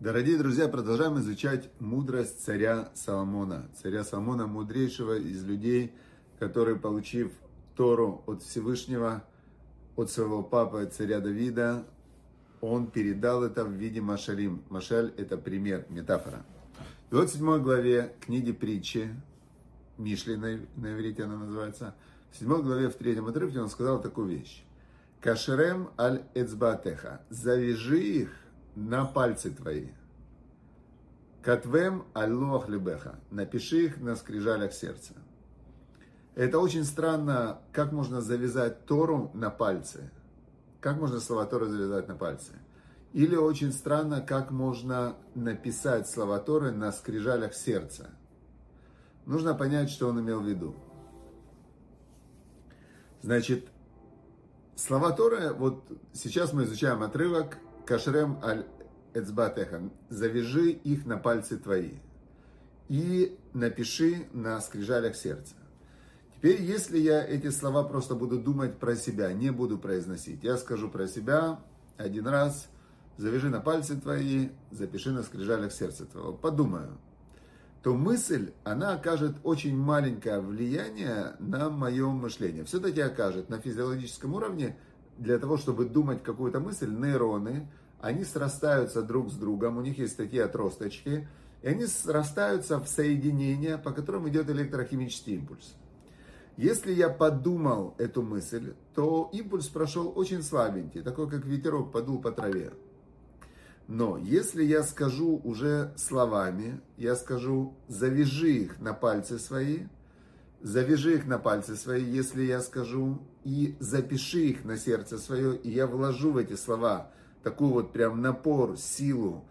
Дорогие друзья, продолжаем изучать мудрость царя Соломона. Царя Соломона, мудрейшего из людей, который, получив Тору от Всевышнего, от своего папы, царя Давида, он передал это в виде Машалим. Машаль – это пример, метафора. И вот в седьмой главе книги притчи, Мишли на, на иврите она называется, в седьмой главе, в третьем отрывке он сказал такую вещь. Кашерем аль эцбатеха. Завяжи их на пальцы твои. Катвем аль лох лебеха. Напиши их на скрижалях сердца. Это очень странно, как можно завязать Тору на пальцы. Как можно слова Торы завязать на пальцы? Или очень странно, как можно написать слова Торы на скрижалях сердца. Нужно понять, что он имел в виду. Значит, слова Торы, вот сейчас мы изучаем отрывок Кашрем аль Эцбатеха. Завяжи их на пальцы твои и напиши на скрижалях сердца. Теперь, если я эти слова просто буду думать про себя, не буду произносить, я скажу про себя один раз, завяжи на пальцы твои, запиши на скрижалях сердца твоего, подумаю, то мысль, она окажет очень маленькое влияние на мое мышление. Все-таки окажет на физиологическом уровне, для того, чтобы думать какую-то мысль, нейроны, они срастаются друг с другом, у них есть такие отросточки, и они срастаются в соединения, по которым идет электрохимический импульс. Если я подумал эту мысль, то импульс прошел очень слабенький, такой как ветерок подул по траве. Но если я скажу уже словами, я скажу, завяжи их на пальцы свои, завяжи их на пальцы свои, если я скажу, и запиши их на сердце свое, и я вложу в эти слова такой вот прям напор, силу,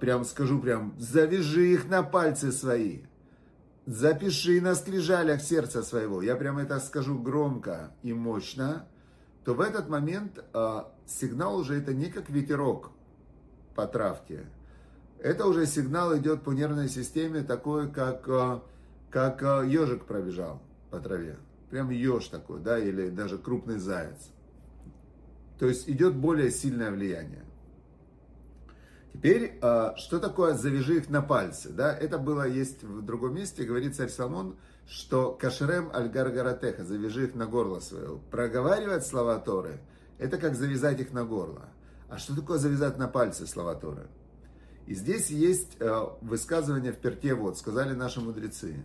прям скажу прям, завяжи их на пальцы свои – запиши на скрижалях сердца своего, я прямо это скажу громко и мощно, то в этот момент э, сигнал уже это не как ветерок по травке. Это уже сигнал идет по нервной системе такой, как, э, как э, ежик пробежал по траве. Прям еж такой, да, или даже крупный заяц. То есть идет более сильное влияние. Теперь, а, что такое «завяжи их на пальцы»? Да, это было, есть в другом месте, говорит царь Соломон, что «кашерем аль-гаргаратеха» «завяжи их на горло свое». Проговаривать слова Торы – это как завязать их на горло. А что такое завязать на пальцы слова Торы? И здесь есть а, высказывание в перте, вот, сказали наши мудрецы,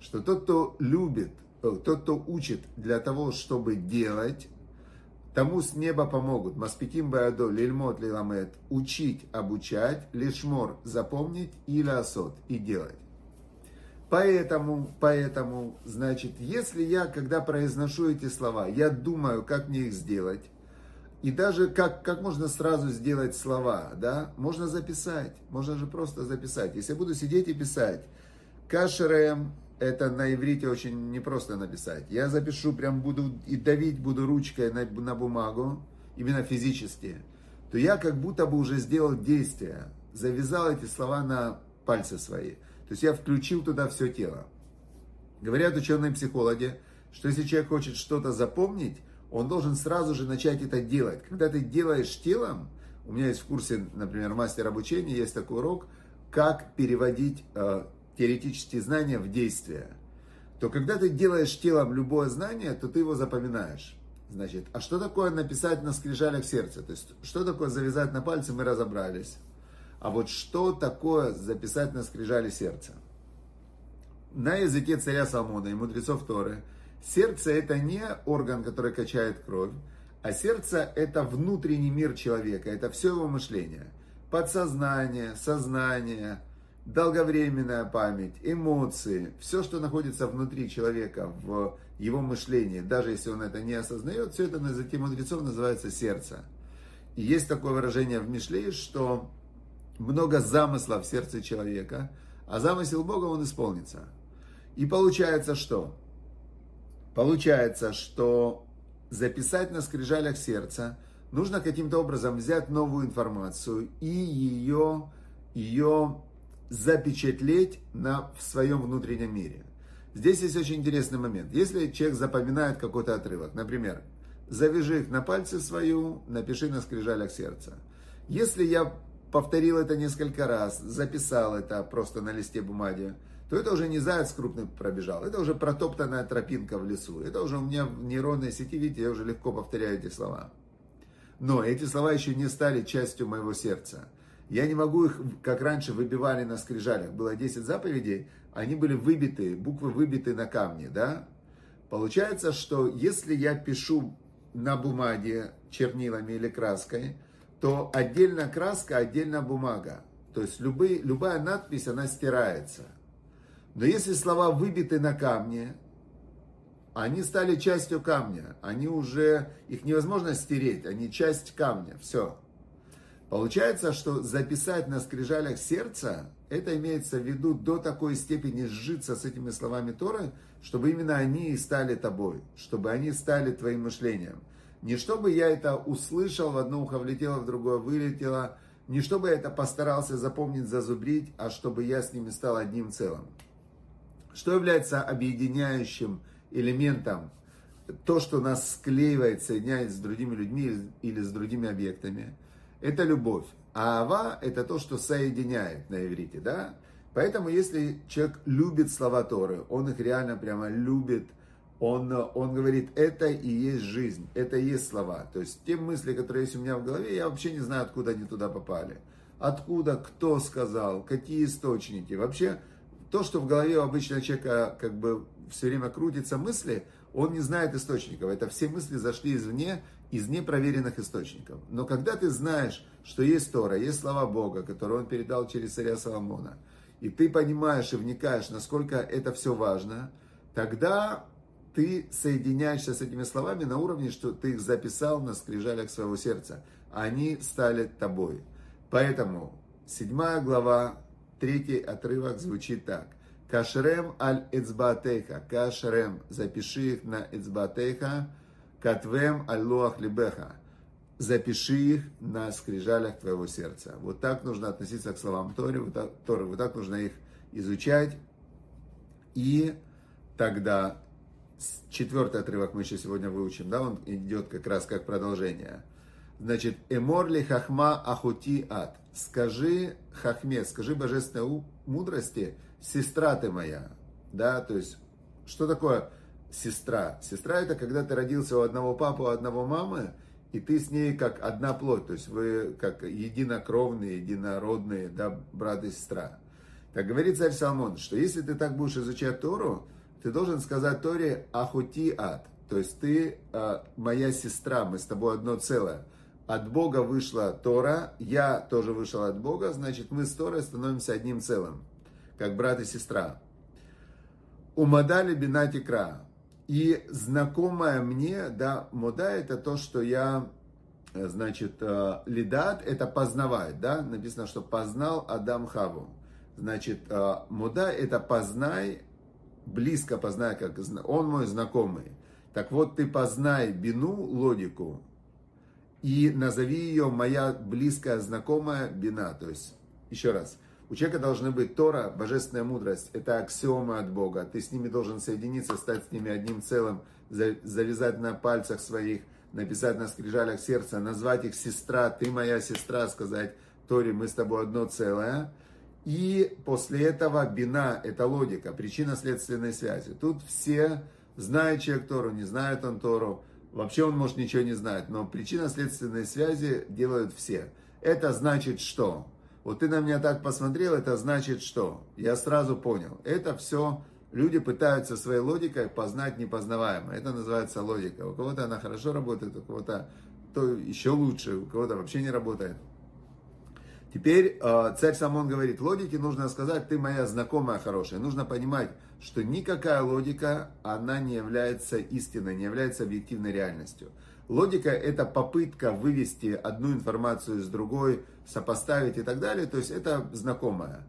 что тот, кто любит, э, тот, кто учит для того, чтобы делать, Тому с неба помогут. Маспиким баадо, лильмот лиламет. Учить, обучать, лишмор, запомнить и ласот, и делать. Поэтому, поэтому, значит, если я, когда произношу эти слова, я думаю, как мне их сделать, и даже как, как можно сразу сделать слова, да, можно записать, можно же просто записать. Если я буду сидеть и писать, кашерем, это на иврите очень непросто написать. Я запишу, прям буду и давить буду ручкой на, на бумагу, именно физически, то я как будто бы уже сделал действие, завязал эти слова на пальцы свои. То есть я включил туда все тело. Говорят ученые психологи, что если человек хочет что-то запомнить, он должен сразу же начать это делать. Когда ты делаешь телом, у меня есть в курсе, например, мастер обучения, есть такой урок, как переводить э, теоретические знания в действие, то когда ты делаешь телом любое знание, то ты его запоминаешь. Значит, а что такое написать на скрижалях сердца? То есть, что такое завязать на пальце, мы разобрались. А вот что такое записать на скрижали сердца? На языке царя Соломона и мудрецов Торы, сердце это не орган, который качает кровь, а сердце это внутренний мир человека, это все его мышление. Подсознание, сознание, долговременная память, эмоции, все, что находится внутри человека, в его мышлении, даже если он это не осознает, все это на языке мудрецов называется сердце. И есть такое выражение в Мишле, что много замысла в сердце человека, а замысел Бога он исполнится. И получается что? Получается, что записать на скрижалях сердца нужно каким-то образом взять новую информацию и ее, ее запечатлеть на, в своем внутреннем мире. Здесь есть очень интересный момент. Если человек запоминает какой-то отрывок, например, завяжи их на пальце свою, напиши на скрижалях сердца. Если я повторил это несколько раз, записал это просто на листе бумаги, то это уже не заяц крупный пробежал, это уже протоптанная тропинка в лесу. Это уже у меня в нейронной сети, видите, я уже легко повторяю эти слова. Но эти слова еще не стали частью моего сердца. Я не могу их, как раньше, выбивали на скрижалях. Было 10 заповедей, они были выбиты, буквы выбиты на камне, да? Получается, что если я пишу на бумаге чернилами или краской, то отдельно краска, отдельно бумага. То есть любые, любая надпись, она стирается. Но если слова выбиты на камне, они стали частью камня. Они уже, их невозможно стереть, они часть камня. Все. Получается, что записать на скрижалях сердца, это имеется в виду до такой степени сжиться с этими словами Торы, чтобы именно они и стали тобой, чтобы они стали твоим мышлением. Не чтобы я это услышал, в одно ухо влетело, в другое вылетело, не чтобы я это постарался запомнить, зазубрить, а чтобы я с ними стал одним целым. Что является объединяющим элементом? То, что нас склеивает, соединяет с другими людьми или с другими объектами, это любовь. А ава – это то, что соединяет на иврите, да? Поэтому, если человек любит слова Торы, он их реально прямо любит, он, он говорит, это и есть жизнь, это и есть слова. То есть те мысли, которые есть у меня в голове, я вообще не знаю, откуда они туда попали. Откуда, кто сказал, какие источники. Вообще, то, что в голове у обычного человека как бы все время крутится мысли, он не знает источников. Это все мысли зашли извне, из непроверенных источников. Но когда ты знаешь, что есть Тора, есть слова Бога, которые он передал через царя Соломона, и ты понимаешь и вникаешь, насколько это все важно, тогда ты соединяешься с этими словами на уровне, что ты их записал на скрижалях своего сердца. Они стали тобой. Поэтому седьмая глава, третий отрывок звучит так. Кашрем аль эцбатейха. Кашрем. Запиши их на эцбатейха. Катвем аль луах либеха. Запиши их на скрижалях твоего сердца. Вот так нужно относиться к словам Торы. Вот так, Торы, вот так нужно их изучать. И тогда четвертый отрывок мы еще сегодня выучим, да, он идет как раз как продолжение. Значит, эморли хахма ахути ад. Скажи хахме, скажи божественной мудрости, сестра ты моя. Да, то есть, что такое сестра? Сестра это когда ты родился у одного папы, у одного мамы, и ты с ней как одна плоть, то есть вы как единокровные, единородные, да, брат и сестра. Так говорит царь Соломон, что если ты так будешь изучать Тору, ты должен сказать Торе Ахути Ад. То есть ты а, моя сестра, мы с тобой одно целое. От Бога вышла Тора, я тоже вышел от Бога, значит мы с Торой становимся одним целым, как брат и сестра. Умадали бинатикра. И знакомая мне, да, мода это то, что я, значит, э, лидат это познавать, да, написано, что познал Адам Хаву. Значит, э, мода это познай близко познай, как он мой знакомый. Так вот, ты познай бину, логику, и назови ее моя близкая знакомая бина. То есть, еще раз, у человека должны быть Тора, божественная мудрость, это аксиомы от Бога. Ты с ними должен соединиться, стать с ними одним целым, завязать на пальцах своих, написать на скрижалях сердца, назвать их сестра, ты моя сестра, сказать Торе, мы с тобой одно целое. И после этого бина – это логика, причинно-следственной связи. Тут все, знают человек Тору, не знает он Тору, вообще он может ничего не знать, но причинно-следственные связи делают все. Это значит что? Вот ты на меня так посмотрел, это значит что? Я сразу понял. Это все люди пытаются своей логикой познать непознаваемое. Это называется логика. У кого-то она хорошо работает, у кого-то то еще лучше, у кого-то вообще не работает. Теперь э, царь Самон говорит, логике нужно сказать, ты моя знакомая хорошая. Нужно понимать, что никакая логика, она не является истиной, не является объективной реальностью. Логика это попытка вывести одну информацию с другой, сопоставить и так далее. То есть это знакомая.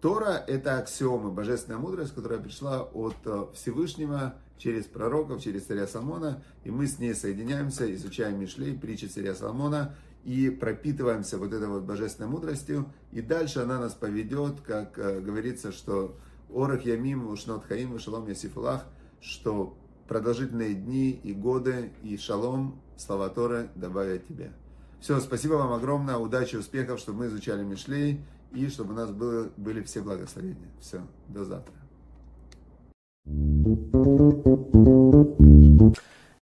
Тора это аксиомы, божественная мудрость, которая пришла от э, Всевышнего через пророков, через царя Соломона. И мы с ней соединяемся, изучаем Мишлей, притчи царя Соломона и пропитываемся вот этой вот божественной мудростью, и дальше она нас поведет, как э, говорится, что Орах Ямим, Ушнот Хаим, Шалом Ясифулах, что продолжительные дни и годы, и шалом, слова Торы добавят тебе. Все, спасибо вам огромное, удачи, успехов, чтобы мы изучали Мишлей, и чтобы у нас было, были все благословения. Все, до завтра.